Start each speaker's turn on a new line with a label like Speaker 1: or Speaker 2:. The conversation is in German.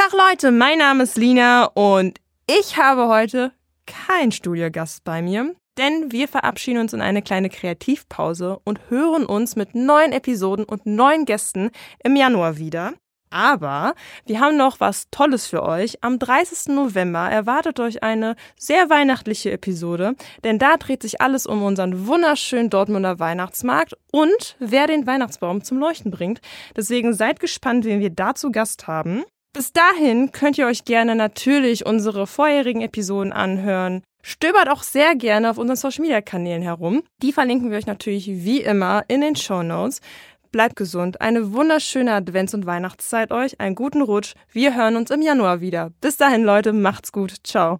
Speaker 1: Tag Leute, mein Name ist Lina und ich habe heute keinen Studiogast bei mir, denn wir verabschieden uns in eine kleine Kreativpause und hören uns mit neuen Episoden und neuen Gästen im Januar wieder. Aber wir haben noch was Tolles für euch. Am 30. November erwartet euch eine sehr weihnachtliche Episode, denn da dreht sich alles um unseren wunderschönen Dortmunder Weihnachtsmarkt und wer den Weihnachtsbaum zum Leuchten bringt. Deswegen seid gespannt, wen wir da zu Gast haben. Bis dahin könnt ihr euch gerne natürlich unsere vorherigen Episoden anhören. Stöbert auch sehr gerne auf unseren Social Media Kanälen herum. Die verlinken wir euch natürlich wie immer in den Show Notes. Bleibt gesund, eine wunderschöne Advents- und Weihnachtszeit euch, einen guten Rutsch. Wir hören uns im Januar wieder. Bis dahin, Leute, macht's gut. Ciao.